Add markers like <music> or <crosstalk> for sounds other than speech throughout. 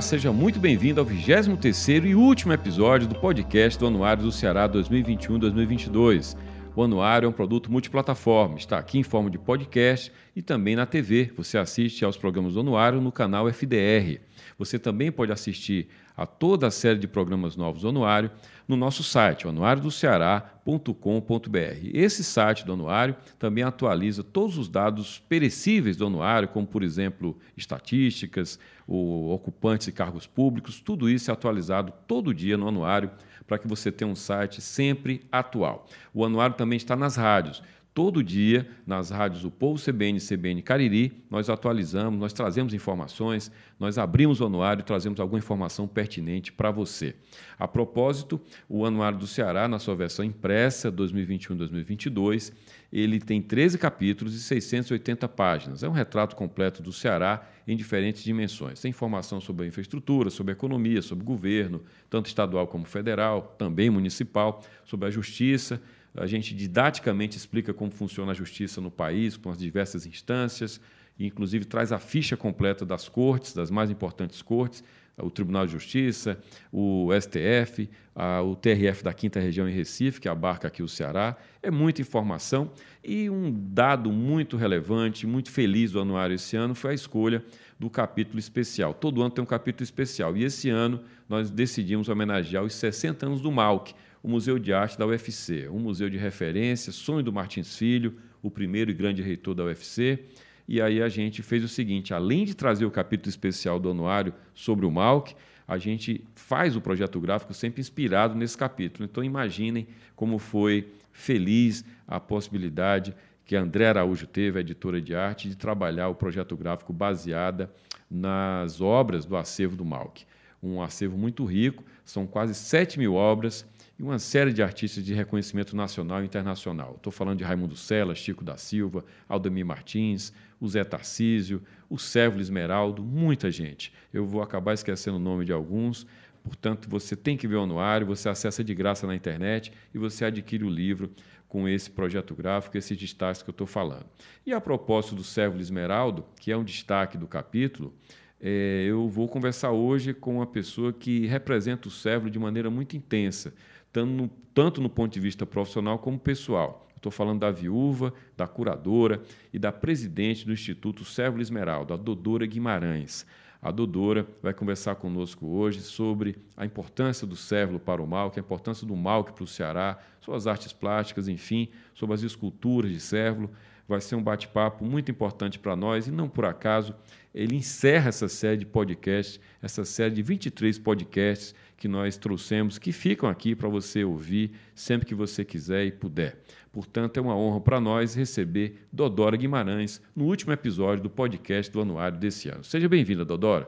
Seja muito bem-vindo ao 23º e último episódio do podcast do Anuário do Ceará 2021-2022. O Anuário é um produto multiplataforma, está aqui em forma de podcast e também na TV. Você assiste aos programas do Anuário no canal FDR. Você também pode assistir a toda a série de programas novos do Anuário no nosso site, anuariodoceará.com.br. Esse site do Anuário também atualiza todos os dados perecíveis do Anuário, como, por exemplo, estatísticas, ocupantes e cargos públicos, tudo isso é atualizado todo dia no Anuário para que você tenha um site sempre atual. O Anuário também está nas rádios todo dia nas rádios do Povo CBN e CBN Cariri, nós atualizamos, nós trazemos informações, nós abrimos o anuário e trazemos alguma informação pertinente para você. A propósito, o Anuário do Ceará, na sua versão impressa 2021-2022, ele tem 13 capítulos e 680 páginas. É um retrato completo do Ceará em diferentes dimensões. Tem informação sobre a infraestrutura, sobre a economia, sobre o governo, tanto estadual como federal, também municipal, sobre a justiça, a gente didaticamente explica como funciona a justiça no país, com as diversas instâncias, e inclusive traz a ficha completa das cortes, das mais importantes cortes, o Tribunal de Justiça, o STF, a, o TRF da Quinta Região em Recife, que abarca aqui o Ceará. É muita informação e um dado muito relevante, muito feliz do anuário esse ano foi a escolha do capítulo especial. Todo ano tem um capítulo especial e esse ano nós decidimos homenagear os 60 anos do MAUC, o Museu de Arte da UFC, um museu de referência, sonho do Martins Filho, o primeiro e grande reitor da UFC. E aí a gente fez o seguinte: além de trazer o capítulo especial do anuário sobre o Malc, a gente faz o projeto gráfico sempre inspirado nesse capítulo. Então imaginem como foi feliz a possibilidade que a André Araújo teve, a editora de arte, de trabalhar o projeto gráfico baseada nas obras do acervo do Malc. Um acervo muito rico, são quase 7 mil obras e uma série de artistas de reconhecimento nacional e internacional. Estou falando de Raimundo Sela, Chico da Silva, Aldemir Martins, o Zé Tarcísio, o Sérvulo Esmeraldo, muita gente. Eu vou acabar esquecendo o nome de alguns, portanto, você tem que ver o anuário, você acessa de graça na internet e você adquire o livro com esse projeto gráfico, esses destaques que eu estou falando. E a propósito do Sérvulo Esmeraldo, que é um destaque do capítulo, é, eu vou conversar hoje com uma pessoa que representa o Sérvulo de maneira muito intensa tanto no, tanto no ponto de vista profissional como pessoal. Estou falando da viúva, da curadora e da presidente do Instituto Sérvulo Esmeralda, a Dodora Guimarães. A Dodora vai conversar conosco hoje sobre a importância do cérvulo para o mal, a importância do mal para o Ceará, suas artes plásticas, enfim, sobre as esculturas de cérvulo. Vai ser um bate-papo muito importante para nós e não por acaso ele encerra essa série de podcasts, essa série de 23 podcasts que nós trouxemos, que ficam aqui para você ouvir sempre que você quiser e puder. Portanto, é uma honra para nós receber Dodora Guimarães no último episódio do podcast do Anuário desse ano. Seja bem-vinda, Dodora.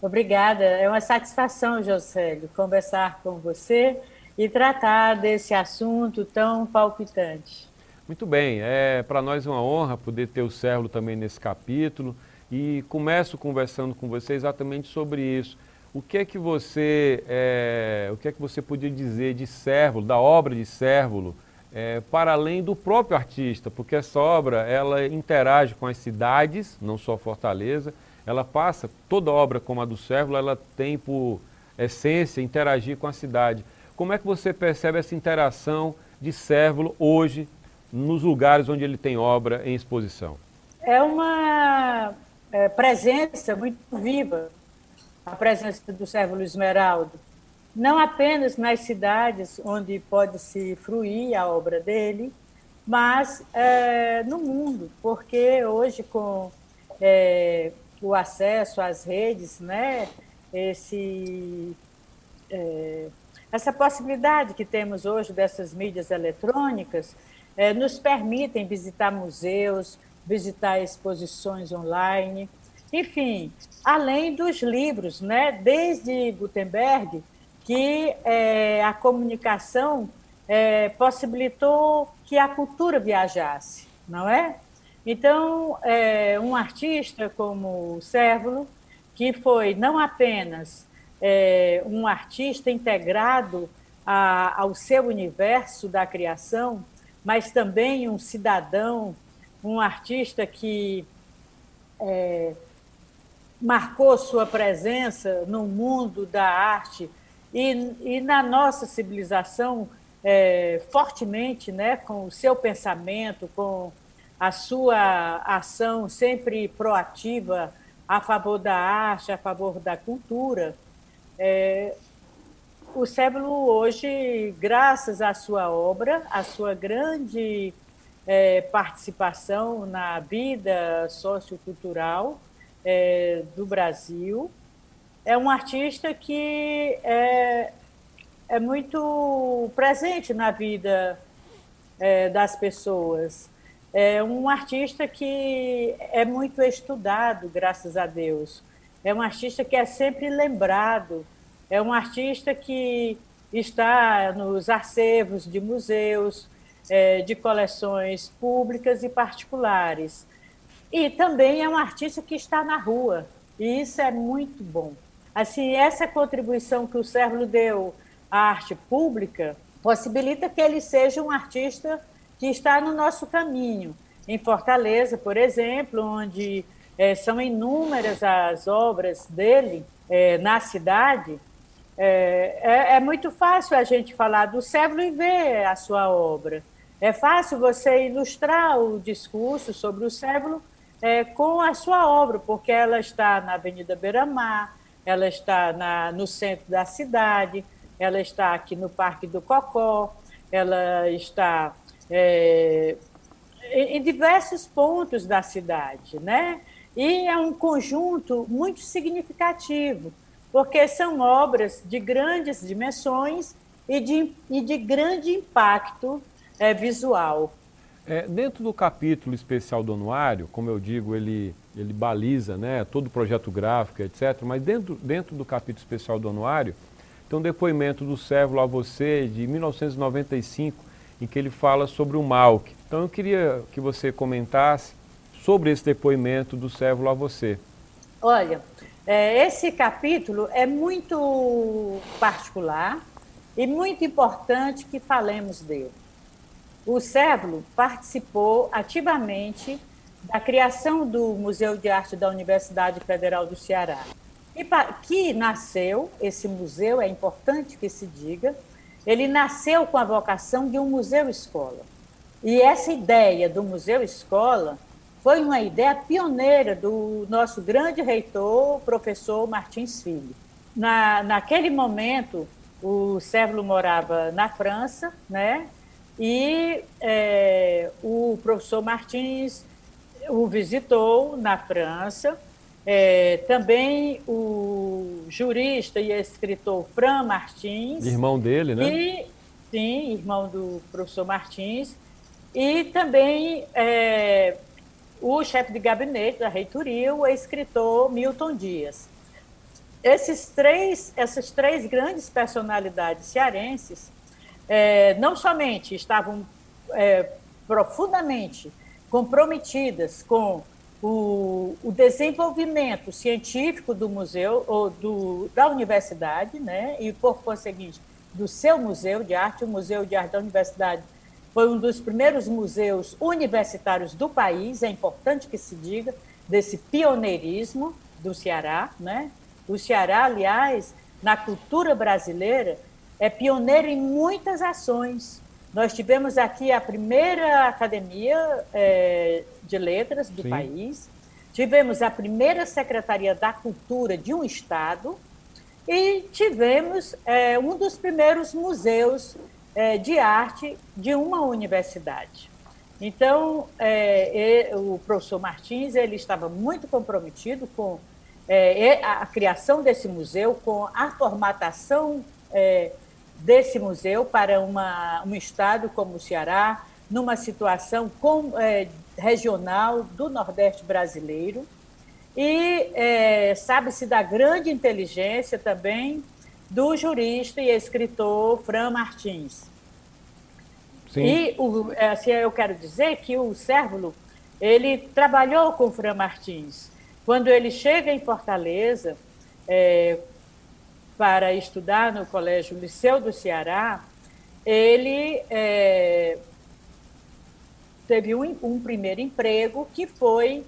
Obrigada. É uma satisfação, Josélio, conversar com você e tratar desse assunto tão palpitante. Muito bem, é para nós uma honra poder ter o Sérvulo também nesse capítulo e começo conversando com você exatamente sobre isso o que é que você, é, o que é que você podia dizer de Cérvulo, da obra de Cérvulo, é, para além do próprio artista, porque essa obra ela interage com as cidades, não só Fortaleza, ela passa, toda obra como a do Cérvulo, ela tem por essência interagir com a cidade. Como é que você percebe essa interação de Cérvulo hoje nos lugares onde ele tem obra em exposição? É uma é, presença muito viva a presença do Sérvulo Esmeraldo, não apenas nas cidades onde pode se fruir a obra dele, mas é, no mundo, porque hoje com é, o acesso às redes, né, esse, é, essa possibilidade que temos hoje dessas mídias eletrônicas, nos permitem visitar museus, visitar exposições online, enfim, além dos livros, né? desde Gutenberg, que é, a comunicação é, possibilitou que a cultura viajasse, não é? Então, é, um artista como o Cérvulo, que foi não apenas é, um artista integrado a, ao seu universo da criação, mas também um cidadão, um artista que é, marcou sua presença no mundo da arte e, e na nossa civilização é, fortemente, né, com o seu pensamento, com a sua ação sempre proativa a favor da arte, a favor da cultura. É, o Cébulo hoje, graças à sua obra, à sua grande é, participação na vida sociocultural é, do Brasil, é um artista que é, é muito presente na vida é, das pessoas. É um artista que é muito estudado, graças a Deus. É um artista que é sempre lembrado. É um artista que está nos arcevos de museus, é, de coleções públicas e particulares. E também é um artista que está na rua, e isso é muito bom. Assim, essa contribuição que o Sérvulo deu à arte pública possibilita que ele seja um artista que está no nosso caminho. Em Fortaleza, por exemplo, onde é, são inúmeras as obras dele é, na cidade, é, é, é, muito fácil a gente falar do Sérvulo e ver a sua obra. É fácil você ilustrar o discurso sobre o Sérvulo é, com a sua obra, porque ela está na Avenida Beira-Mar, ela está na, no centro da cidade, ela está aqui no Parque do Cocó, ela está é, em diversos pontos da cidade, né? E é um conjunto muito significativo, porque são obras de grandes dimensões e de, e de grande impacto é, visual. É, dentro do capítulo especial do anuário, como eu digo, ele, ele baliza né, todo o projeto gráfico, etc., mas dentro, dentro do capítulo especial do anuário, tem um depoimento do Sérvulo a você de 1995, em que ele fala sobre o Malk. Então eu queria que você comentasse sobre esse depoimento do Sérvulo a você. Olha, é, esse capítulo é muito particular e muito importante que falemos dele. O Sérvulo participou ativamente da criação do Museu de Arte da Universidade Federal do Ceará, que nasceu, esse museu, é importante que se diga, ele nasceu com a vocação de um museu-escola. E essa ideia do museu-escola foi uma ideia pioneira do nosso grande reitor, professor Martins Filho. Na, naquele momento, o Sérvulo morava na França, né? E é, o professor Martins o visitou na França é, também o jurista e escritor Fran Martins. Irmão dele, né? E, sim, irmão do professor Martins. E também é, o chefe de gabinete da reitoria, o escritor Milton Dias. Esses três, essas três grandes personalidades cearenses é, não somente estavam é, profundamente comprometidas com o, o desenvolvimento científico do museu ou do, da universidade, né? e por conseguinte do seu museu de arte, o Museu de Arte da Universidade foi um dos primeiros museus universitários do país, é importante que se diga, desse pioneirismo do Ceará. Né? O Ceará, aliás, na cultura brasileira, é pioneiro em muitas ações. Nós tivemos aqui a primeira academia é, de letras do Sim. país, tivemos a primeira secretaria da cultura de um estado e tivemos é, um dos primeiros museus é, de arte de uma universidade. Então, é, o professor Martins ele estava muito comprometido com é, a criação desse museu, com a formatação é, desse museu para uma, um estado como o Ceará, numa situação com, é, regional do Nordeste brasileiro. E é, sabe-se da grande inteligência também do jurista e escritor Fran Martins. Sim. E o, é, assim, eu quero dizer que o Cérvulo ele trabalhou com Fran Martins. Quando ele chega em Fortaleza, é, para estudar no Colégio Liceu do Ceará, ele é, teve um, um, primeiro emprego que foi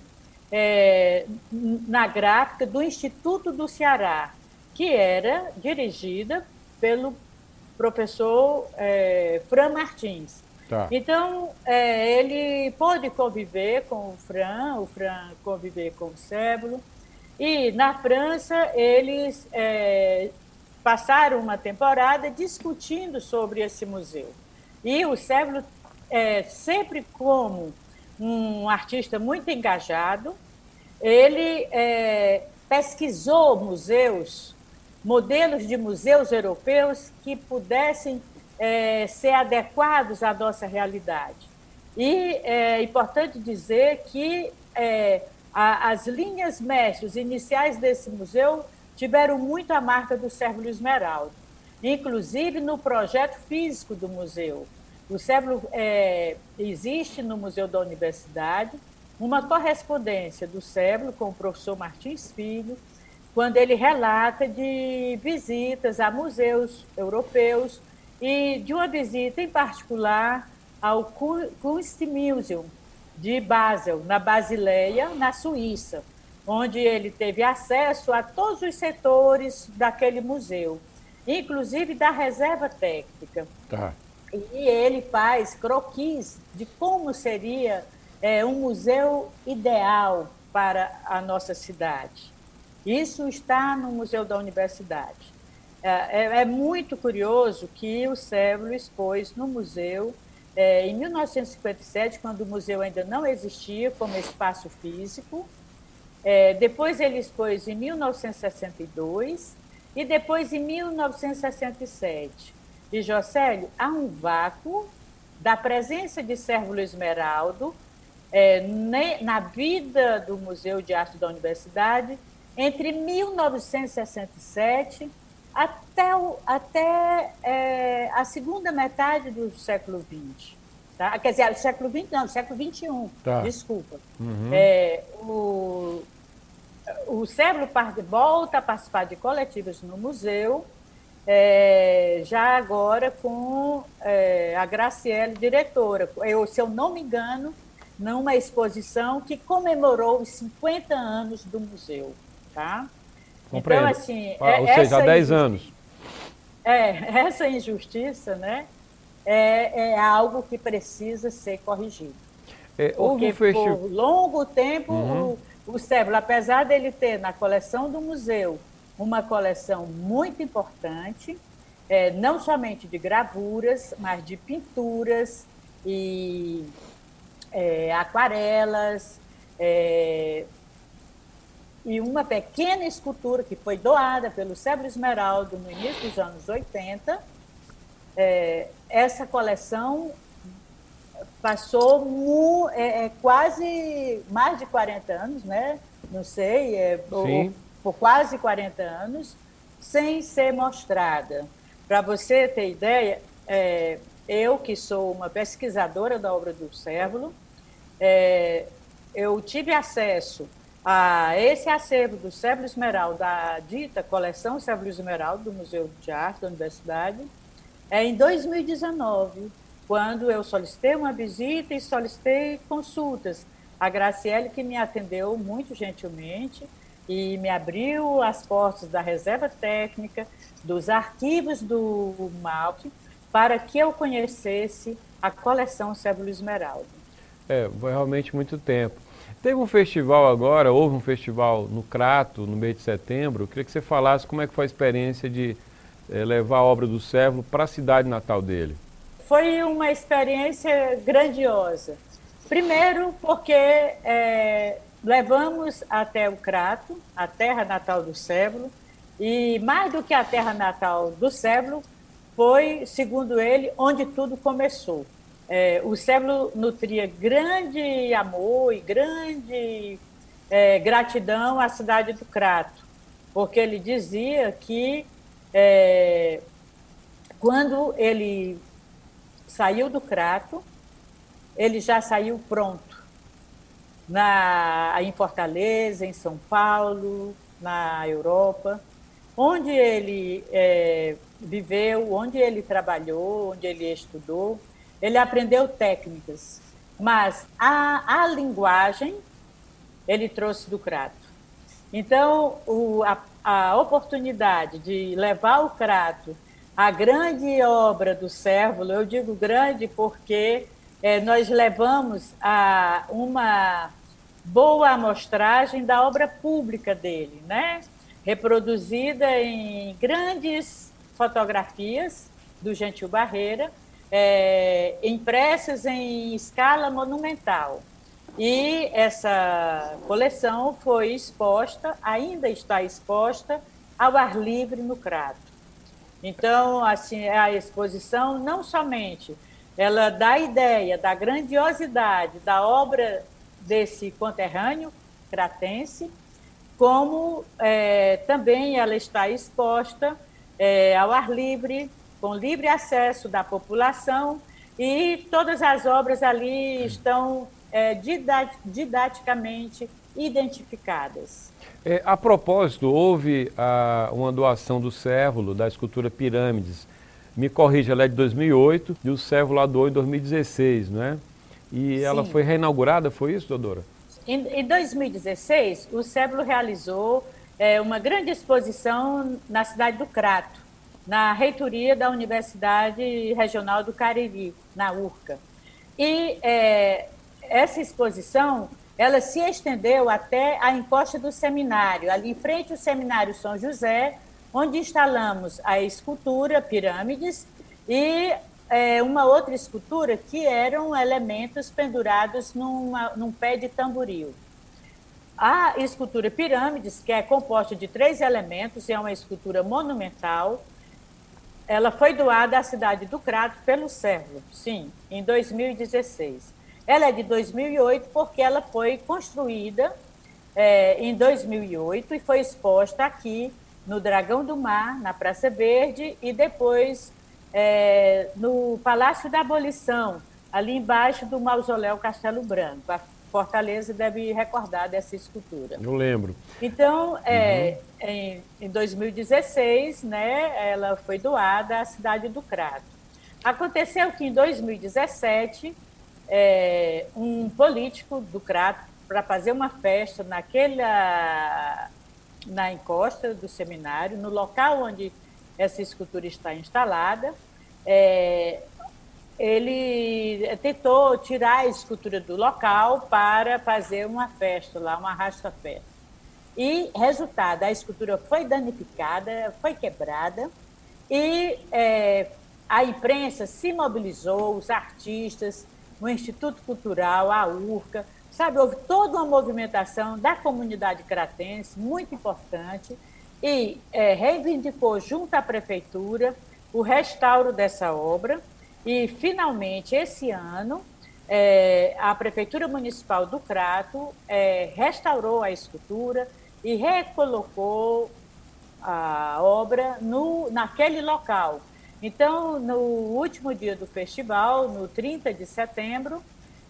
é, na gráfica do Instituto do Ceará, que era dirigida pelo professor é, Fran Martins. Tá. Então, é, ele pôde conviver com o Fran, o Fran conviver com o Cébulo, e na França eles é, passaram uma temporada discutindo sobre esse museu. E o Cébulo, é, sempre como um artista muito engajado, ele é, pesquisou museus, modelos de museus europeus que pudessem é, ser adequados à nossa realidade. E é importante dizer que é, a, as linhas mestres iniciais desse museu tiveram muito a marca do Sérvulo Esmeralda, inclusive no projeto físico do museu. O Sérvulo é, existe no Museu da Universidade, uma correspondência do Sérvulo com o professor Martins Filho, quando ele relata de visitas a museus europeus e de uma visita em particular ao Kunstmuseum de Basel, na Basileia, na Suíça, onde ele teve acesso a todos os setores daquele museu, inclusive da reserva técnica. Tá. E ele faz croquis de como seria é, um museu ideal para a nossa cidade. Isso está no Museu da Universidade. É, é, é muito curioso que o Cébulo expôs no museu é, em 1957, quando o museu ainda não existia como espaço físico. É, depois ele expôs em 1962 e depois em 1967. E, Jocélio, há um vácuo da presença de Sérvulo Esmeraldo é, na vida do Museu de Arte da Universidade entre 1967 até, o, até é, a segunda metade do século XX. Tá? Quer dizer, século XX não, século XXI, tá. desculpa. Uhum. É, o, o Sérvulo volta a participar de coletivas no museu, é, já agora com é, a Graciele, diretora. Eu, se eu não me engano, numa exposição que comemorou os 50 anos do museu. Tá? Compreendo. Então, assim. Ah, ou seja, há 10 anos. É, <laughs> essa injustiça né, é, é algo que precisa ser corrigido. É, Porque por longo tempo uhum. o, o Cébula, apesar dele ter na coleção do museu uma coleção muito importante, é, não somente de gravuras, mas de pinturas e é, aquarelas, é, e uma pequena escultura que foi doada pelo Sérgio Esmeraldo no início dos anos 80. É, essa coleção passou mu, é, é, quase mais de 40 anos, né? não sei, é, por, por quase 40 anos, sem ser mostrada. Para você ter ideia, é, eu que sou uma pesquisadora da obra do Cérvulo, é, eu tive acesso a esse acervo do Sérvulo Esmeralda, da dita coleção Sérvulo Esmeralda do Museu de Arte da Universidade, é em 2019, quando eu solicitei uma visita e solicitei consultas. A Graciele que me atendeu muito gentilmente e me abriu as portas da reserva técnica, dos arquivos do MALC, para que eu conhecesse a coleção Sérvulo Esmeralda. É, foi realmente muito tempo. Teve um festival agora, houve um festival no Crato, no mês de setembro. Eu queria que você falasse como é que foi a experiência de é, levar a obra do Sérvulo para a cidade natal dele. Foi uma experiência grandiosa. Primeiro, porque é, levamos até o Crato, a terra natal do Sérvulo, e mais do que a terra natal do Sérvulo, foi, segundo ele, onde tudo começou é, o Sérvulo nutria grande amor e grande é, gratidão à cidade do Crato, porque ele dizia que é, quando ele saiu do Crato, ele já saiu pronto. Na, em Fortaleza, em São Paulo, na Europa, onde ele é, viveu, onde ele trabalhou, onde ele estudou, ele aprendeu técnicas, mas a, a linguagem ele trouxe do Crato. Então, o, a, a oportunidade de levar o Crato à grande obra do Cérvulo, eu digo grande porque é, nós levamos a uma boa amostragem da obra pública dele, né? reproduzida em grandes fotografias do Gentil Barreira, é, impressas em escala monumental. E essa coleção foi exposta, ainda está exposta, ao ar livre no Crato. Então, assim, a exposição não somente ela dá a ideia da grandiosidade da obra desse conterrâneo cratense, como é, também ela está exposta é, ao ar livre, com livre acesso da população, e todas as obras ali estão é, didaticamente identificadas. É, a propósito, houve a, uma doação do Cérvulo, da escultura Pirâmides. Me corrija, ela é de 2008 e o Cérvulo a doou em 2016, não é? E Sim. ela foi reinaugurada, foi isso, doutora? Em, em 2016, o Cérvulo realizou é, uma grande exposição na cidade do Crato, na reitoria da Universidade Regional do Cariri, na URCA. E é, essa exposição ela se estendeu até a encosta do seminário, ali em frente ao seminário São José, onde instalamos a escultura Pirâmides e é, uma outra escultura que eram elementos pendurados numa, num pé de tamboril. A escultura Pirâmides, que é composta de três elementos é uma escultura monumental, ela foi doada à cidade do Crato pelo Cérvulo, sim, em 2016. Ela é de 2008 porque ela foi construída é, em 2008 e foi exposta aqui no Dragão do Mar, na Praça Verde, e depois é, no Palácio da Abolição, ali embaixo do Mausoléu Castelo Branco. A Fortaleza deve recordar dessa escultura. Eu lembro. Então, é, uhum. em, em 2016, né, ela foi doada à cidade do Crato. Aconteceu que em 2017 é, um político do Crato para fazer uma festa naquela na encosta do seminário, no local onde essa escultura está instalada. É, ele tentou tirar a escultura do local para fazer uma festa lá, uma arrasta-pé. E, resultado, a escultura foi danificada, foi quebrada, e é, a imprensa se mobilizou, os artistas, o Instituto Cultural, a URCA, sabe, houve toda uma movimentação da comunidade cratense, muito importante, e é, reivindicou junto à prefeitura o restauro dessa obra, e finalmente, esse ano, é, a Prefeitura Municipal do Crato é, restaurou a escultura e recolocou a obra no, naquele local, então, no último dia do festival, no 30 de setembro,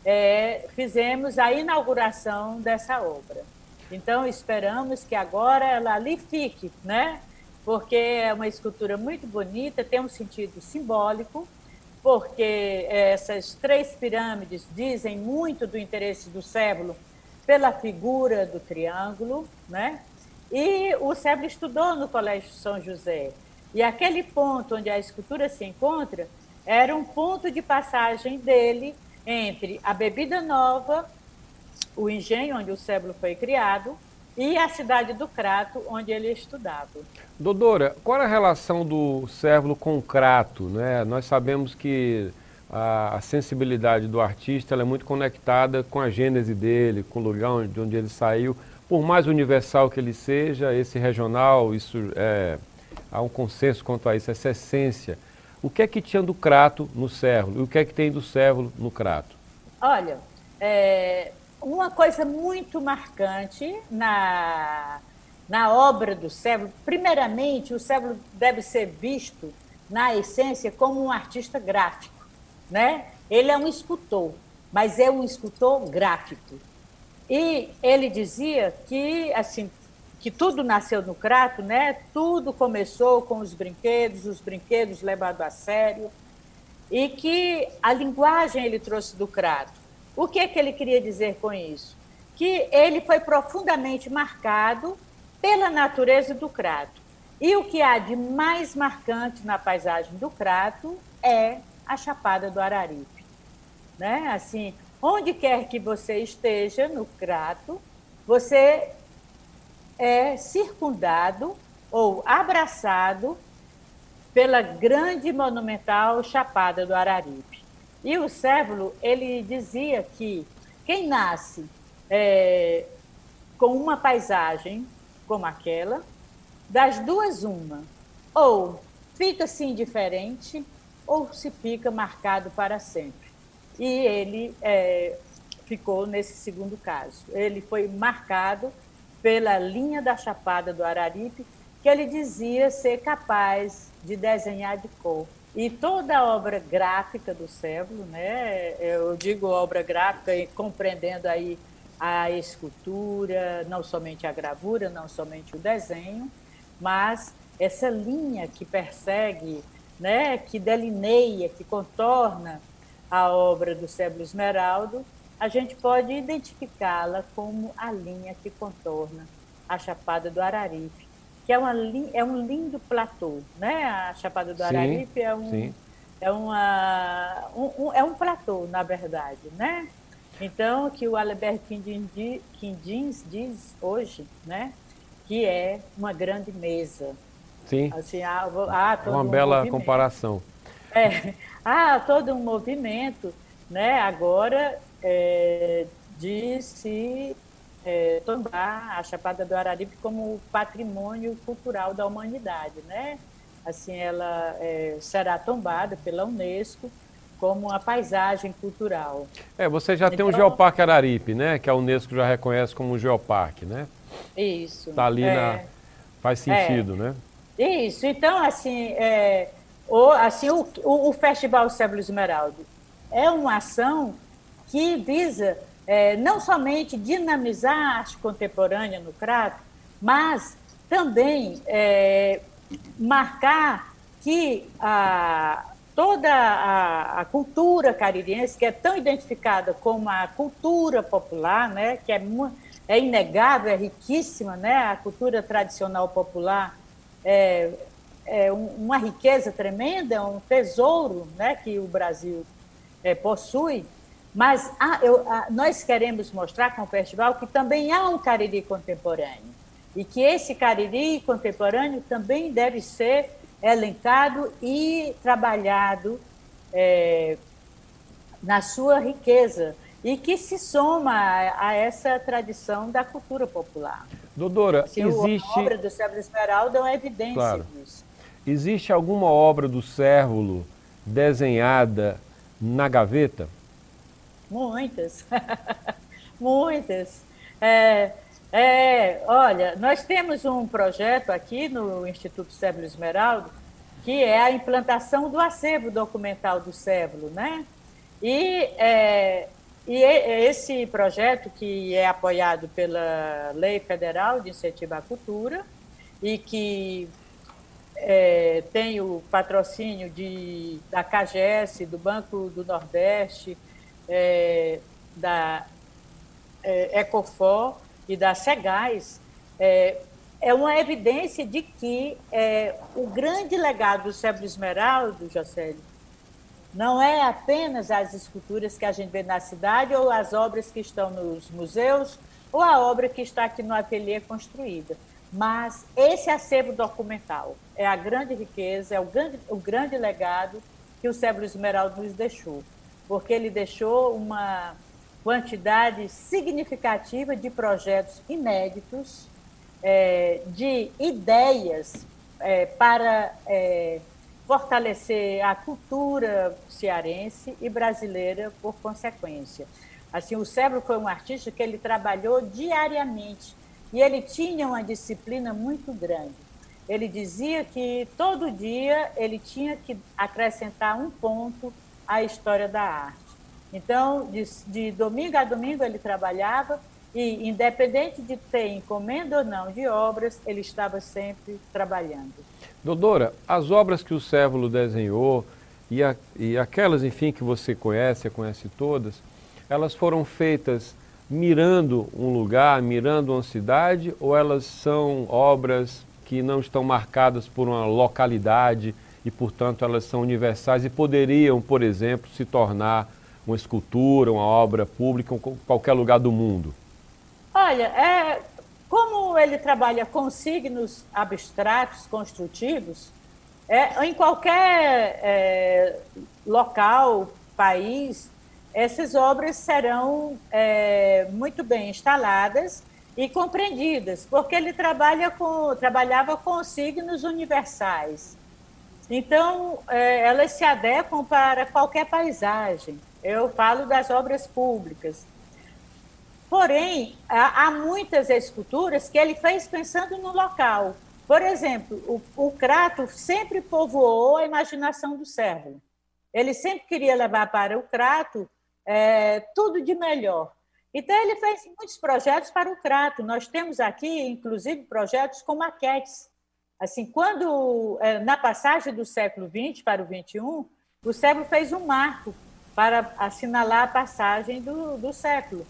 é, fizemos a inauguração dessa obra. Então, esperamos que agora ela ali fique, né? Porque é uma escultura muito bonita, tem um sentido simbólico, porque essas três pirâmides dizem muito do interesse do século pela figura do triângulo, né? E o Sébio estudou no Colégio São José. E aquele ponto onde a escultura se encontra era um ponto de passagem dele entre a Bebida Nova, o engenho onde o século foi criado, e a cidade do Crato, onde ele estudava. Doutora, qual é a relação do Cérvulo com o Crato? Né? Nós sabemos que a, a sensibilidade do artista é muito conectada com a gênese dele, com o lugar de onde ele saiu. Por mais universal que ele seja, esse regional, isso é, há um consenso quanto a isso, essa essência. O que é que tinha do crato no cérvulo e o que é que tem do cérvulo no crato? Olha, é, uma coisa muito marcante na, na obra do cérvulo, primeiramente, o cérvulo deve ser visto, na essência, como um artista gráfico. Né? Ele é um escultor, mas é um escultor gráfico. E ele dizia que, assim, que tudo nasceu no Crato, né? Tudo começou com os brinquedos, os brinquedos levados a sério, e que a linguagem ele trouxe do Crato. O que é que ele queria dizer com isso? que ele foi profundamente marcado pela natureza do Crato. E o que há de mais marcante na paisagem do Crato é a Chapada do Araripe. Né? Assim, onde quer que você esteja no Crato, você é circundado ou abraçado pela grande monumental Chapada do Araripe. E o Cévulo, ele dizia que quem nasce é, com uma paisagem como aquela, das duas uma, ou fica-se indiferente ou se fica marcado para sempre. E ele é, ficou nesse segundo caso. Ele foi marcado pela linha da Chapada do Araripe, que ele dizia ser capaz de desenhar de cor. E toda a obra gráfica do Cébulo, né, eu digo obra gráfica compreendendo aí a escultura, não somente a gravura, não somente o desenho, mas essa linha que persegue, né, que delineia, que contorna a obra do Cébulo Esmeraldo, a gente pode identificá-la como a linha que contorna a Chapada do Araripe, que é, uma, é um lindo platô, né? A Chapada do sim, Araripe é um, é, uma, um, um, é um platô, na verdade, né? Então, que o Albert Quindins diz hoje, né? Que é uma grande mesa. Sim. Assim, há, há todo uma um bela movimento. comparação. É, há todo um movimento, né? Agora é, de se é, tombar a Chapada do Araripe como patrimônio cultural da humanidade, né? Assim, ela é, será tombada pela Unesco como a paisagem cultural. É, você já então, tem o então Geoparque Araripe, né? Que a Unesco já reconhece como um geoparque, né? Isso. Está ali é, na... Faz é. sentido, né? Isso. Então, assim, é, o, assim o, o, o Festival Cébulo Esmeralda é uma ação que visa é, não somente dinamizar a arte contemporânea no Crato, mas também é, marcar que a, toda a, a, cultura caririense, que é tão identificada como a cultura popular, né, que é, é inegável, é riquíssima, né, a cultura tradicional popular é, é uma riqueza tremenda, um tesouro né, que o Brasil é, possui, mas ah, eu, ah, nós queremos mostrar com o festival que também há um Cariri contemporâneo e que esse Cariri contemporâneo também deve ser elencado e trabalhado é, na sua riqueza e que se soma a, a, essa tradição da cultura popular. Doutora, assim, existe... A obra do Sérvulo Esmeralda é uma evidência claro. disso. Existe alguma obra do Sérvulo desenhada na gaveta? Muitas, <laughs> muitas. É, é, olha, nós temos um projeto aqui no Instituto Cébulo Esmeraldo, que é a implantação do acervo documental do Cébulo, né? E, é, e esse projeto, que é apoiado pela Lei Federal de Incentivo à Cultura e que é, tem o patrocínio de, da CAGES, do Banco do Nordeste, é, da é, Ecofor e da Segais, é, é uma evidência de que é, o grande legado do Cérebro Esmeraldo, Jocélio, não é apenas as esculturas que a gente vê na cidade ou as obras que estão nos museus ou a obra que está aqui no ateliê construída, mas esse acervo documental é a grande riqueza, é o grande, o grande legado que o Cérebro Esmeraldo nos deixou porque ele deixou uma quantidade significativa de projetos inéditos, é, de ideias é, para é, fortalecer a cultura cearense e brasileira por consequência. Assim, o Cébro foi um artista que ele trabalhou diariamente e ele tinha uma disciplina muito grande. Ele dizia que todo dia ele tinha que acrescentar um ponto a história da arte. Então, de, de domingo a domingo ele trabalhava e, independente de ter encomenda ou não de obras, ele estava sempre trabalhando. Doutora, as obras que o Cévulo desenhou e, a, e aquelas, enfim, que você conhece, conhece todas, elas foram feitas mirando um lugar, mirando uma cidade, ou elas são obras que não estão marcadas por uma localidade e, portanto, elas são universais e poderiam, por exemplo, se tornar uma escultura, uma obra pública em qualquer lugar do mundo? Olha, é, como ele trabalha com signos abstratos, construtivos, é, em qualquer é, local, país, essas obras serão é, muito bem instaladas e compreendidas, porque ele trabalha com, trabalhava com signos universais. Então, é, elas se adequam para qualquer paisagem. Eu falo das obras públicas. Porém, há, há muitas esculturas que ele fez pensando no local. Por exemplo, o, o Crato sempre povoou a imaginação do servo. Ele sempre queria levar para o Crato é, tudo de melhor. Então, ele fez muitos projetos para o Crato. Nós temos aqui, inclusive, projetos com maquetes. Assim, quando, é, na passagem do século XX para o XXI, o século fez um marco para assinalar a passagem do, do século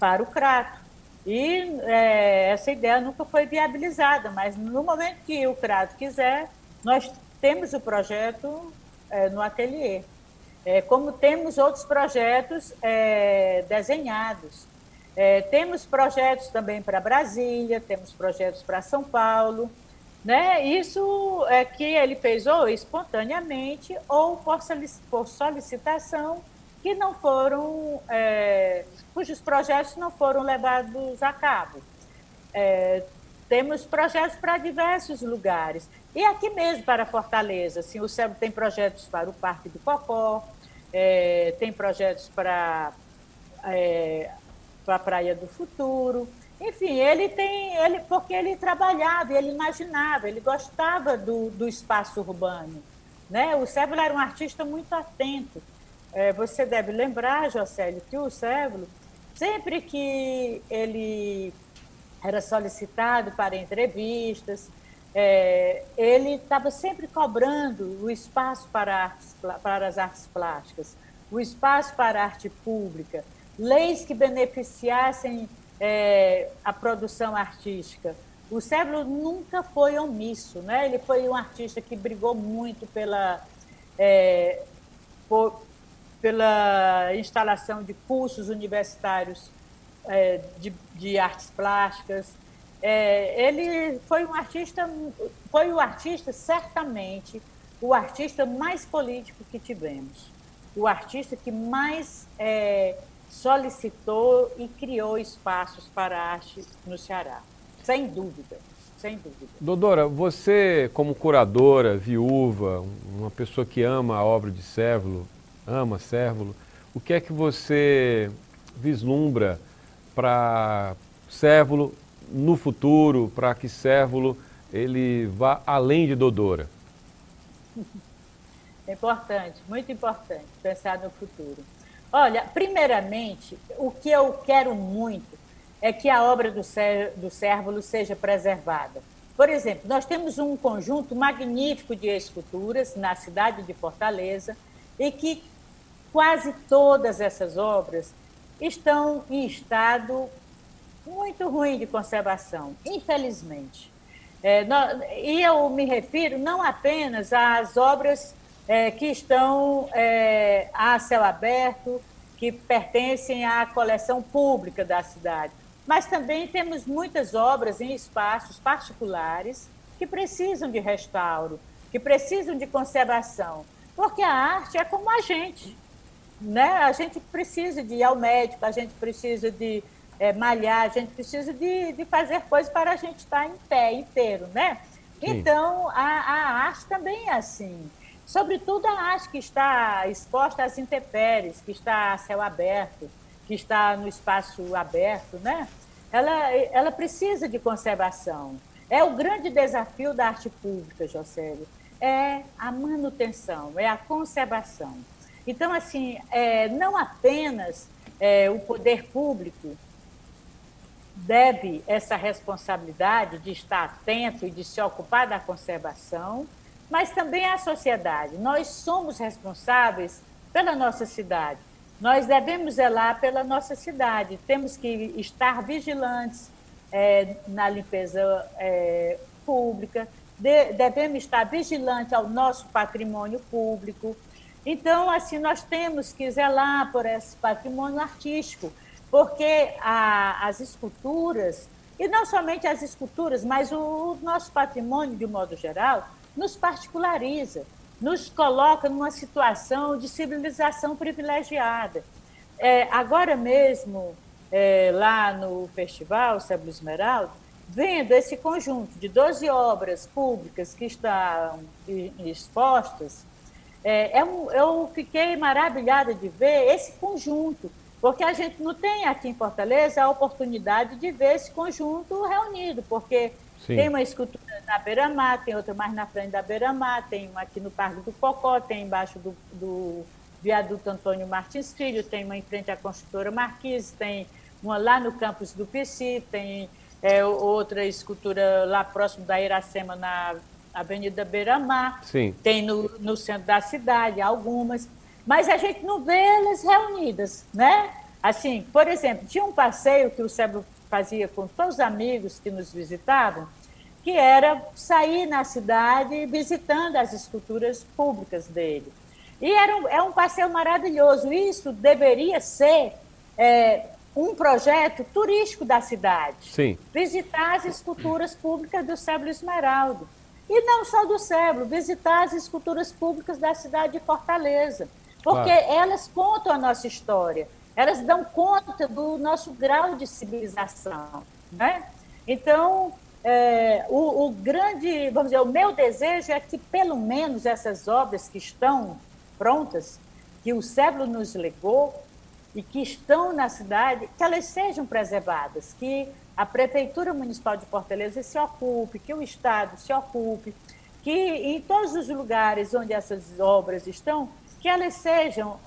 para o Crato. E é, essa ideia nunca foi viabilizada, mas no momento que o Crato quiser, nós temos o projeto é, no ateliê. É, como temos outros projetos é, desenhados. É, temos projetos também para Brasília, temos projetos para São Paulo. Né? Isso é que ele fez ou espontaneamente ou por solicitação, que não foram, é, cujos projetos não foram levados a cabo. É, temos projetos para diversos lugares. E aqui mesmo para Fortaleza, assim, o SEB tem projetos para o Parque do Cocó, é, tem projetos para, é, para a Praia do Futuro. Enfim, ele tem, ele, porque ele trabalhava, ele imaginava, ele gostava do, do espaço urbano. Né? O Sérvulo era um artista muito atento. É, você deve lembrar, Jocélio, que o Sérvulo, sempre que ele era solicitado para entrevistas, é, ele estava sempre cobrando o espaço para, artes, para as artes plásticas, o espaço para a arte pública, leis que beneficiassem é, a produção artística. O Sérvulo nunca foi omisso, né? ele foi um artista que brigou muito pela, é, por, pela instalação de cursos universitários é, de, de artes plásticas, é, ele foi um artista, foi o artista, certamente, o artista mais político que tivemos. O artista que mais é, solicitou e criou espaços para a arte no Ceará. Sem dúvida, sem dúvida. Doutora, você como curadora, viúva, uma pessoa que ama a obra de Sérvulo, ama Sérvulo, o que é que você vislumbra para Sérvulo no futuro para que Cérvulo ele vá além de Dodora? É <laughs> importante, muito importante pensar no futuro. Olha, primeiramente, o que eu quero muito é que a obra do, do Cérvulo seja preservada. Por exemplo, nós temos um conjunto magnífico de esculturas na cidade de Fortaleza e que quase todas essas obras estão em estado muito ruim de conservação, infelizmente. É, e eu me refiro não apenas às obras é, que estão é, a céu aberto, que pertencem à coleção pública da cidade, mas também temos muitas obras em espaços particulares que precisam de restauro, que precisam de conservação, porque a arte é como a gente, né? A gente precisa de ir ao médico, a gente precisa de é, malhar, a gente precisa de, de fazer coisas para a gente estar em pé inteiro, né? Sim. Então, a, a arte também é assim. Sobretudo a arte que está exposta às intempéries, que está a céu aberto, que está no espaço aberto, né? Ela, ela precisa de conservação. É o grande desafio da arte pública, Jocélio, é a manutenção, é a conservação. Então, assim, é, não apenas é, o poder público deve essa responsabilidade de estar atento e de se ocupar da conservação, mas também a sociedade. Nós somos responsáveis pela nossa cidade. nós devemos zelar pela nossa cidade. Temos que estar vigilantes é, na limpeza é, pública, de, devemos estar vigilantes ao nosso patrimônio público. Então, assim, nós temos que zelar por esse patrimônio artístico, porque a, as esculturas, e não somente as esculturas, mas o, o nosso patrimônio, de modo geral, nos particulariza nos coloca numa situação de civilização privilegiada. É, agora mesmo, é, lá no festival Sebo Esmeralda, vendo esse conjunto de 12 obras públicas que estão expostas, é, é eu fiquei maravilhada de ver esse conjunto, porque a gente não tem aqui em Fortaleza a oportunidade de ver esse conjunto reunido, porque Sim. Tem uma escultura na beira-mar, tem outra mais na frente da beira-mar, tem uma aqui no Parque do Cocó, tem embaixo do, do viaduto Antônio Martins Filho, tem uma em frente à construtora Marquise, tem uma lá no campus do PC, tem é, outra escultura lá próximo da Iracema, na Avenida Beira-Mar, tem no, no centro da cidade, algumas, mas a gente não vê elas reunidas, né? Assim, por exemplo, tinha um passeio que o Sebo fazia com todos os amigos que nos visitavam, que era sair na cidade visitando as esculturas públicas dele. E era um, é um passeio maravilhoso. Isso deveria ser é, um projeto turístico da cidade. Sim. Visitar as esculturas públicas do Cébio Esmeraldo. E não só do Cébio, visitar as esculturas públicas da cidade de Fortaleza. Porque claro. elas contam a nossa história elas dão conta do nosso grau de civilização. Né? Então, é, o, o, grande, vamos dizer, o meu desejo é que pelo menos essas obras que estão prontas, que o Cébio nos legou e que estão na cidade, que elas sejam preservadas, que a Prefeitura Municipal de Fortaleza se ocupe, que o Estado se ocupe, que em todos os lugares onde essas obras estão, que elas sejam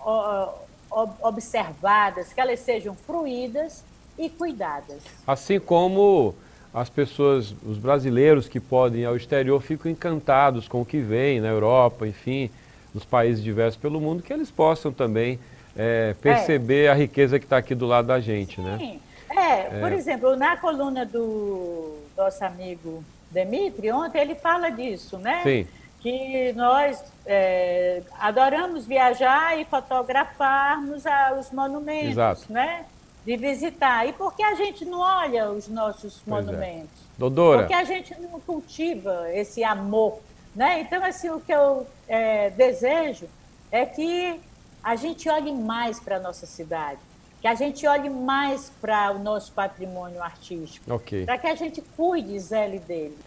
observadas, que elas sejam fruídas e cuidadas. Assim como as pessoas, os brasileiros que podem ir ao exterior ficam encantados com o que vem na Europa, enfim, nos países diversos pelo mundo, que eles possam também é, perceber é. a riqueza que está aqui do lado da gente, né? Sim. né? É, por exemplo, na coluna do nosso amigo Demitri, ontem ele fala disso, né? Sim que nós é, adoramos viajar e fotografarmos a, os monumentos, Exato. né? De visitar. E por que a gente não olha os nossos pois é. monumentos? É. Doutora. Porque a gente não cultiva esse amor, né? Então, assim, o que eu é, desejo é que a gente olhe mais para a nossa cidade, que a gente olhe mais para o nosso patrimônio artístico, okay. para que a gente cuide, zele dele.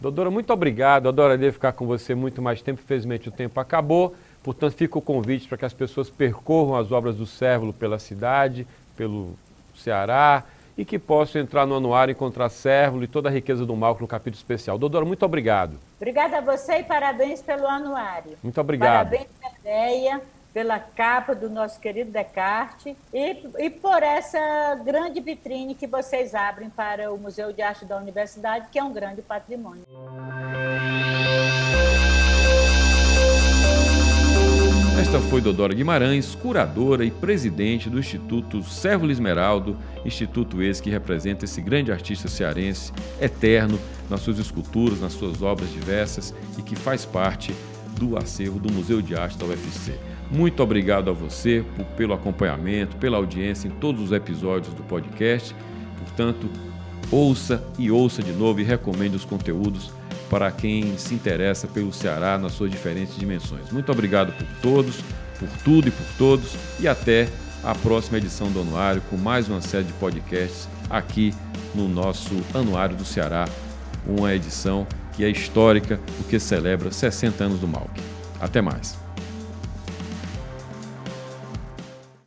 Doutora, muito obrigado. Adoraria ficar com você muito mais tempo. Infelizmente o tempo acabou. Portanto, fica o convite para que as pessoas percorram as obras do Cérvulo pela cidade, pelo Ceará e que possam entrar no anuário, encontrar Cérvulo e toda a riqueza do Malco no capítulo especial. Doutora, muito obrigado. Obrigada a você e parabéns pelo anuário. Muito obrigado. Parabéns pela ideia pela capa do nosso querido Descartes e, e por essa grande vitrine que vocês abrem para o Museu de Arte da Universidade, que é um grande patrimônio. Esta foi Dodora Guimarães, curadora e presidente do Instituto Sérvulo Esmeraldo, instituto esse que representa esse grande artista cearense, eterno, nas suas esculturas, nas suas obras diversas e que faz parte do acervo do Museu de Arte da UFC. Muito obrigado a você por, pelo acompanhamento, pela audiência em todos os episódios do podcast. Portanto, ouça e ouça de novo e recomende os conteúdos para quem se interessa pelo Ceará nas suas diferentes dimensões. Muito obrigado por todos, por tudo e por todos e até a próxima edição do Anuário com mais uma série de podcasts aqui no nosso Anuário do Ceará, uma edição que é histórica porque celebra 60 anos do Malc. Até mais.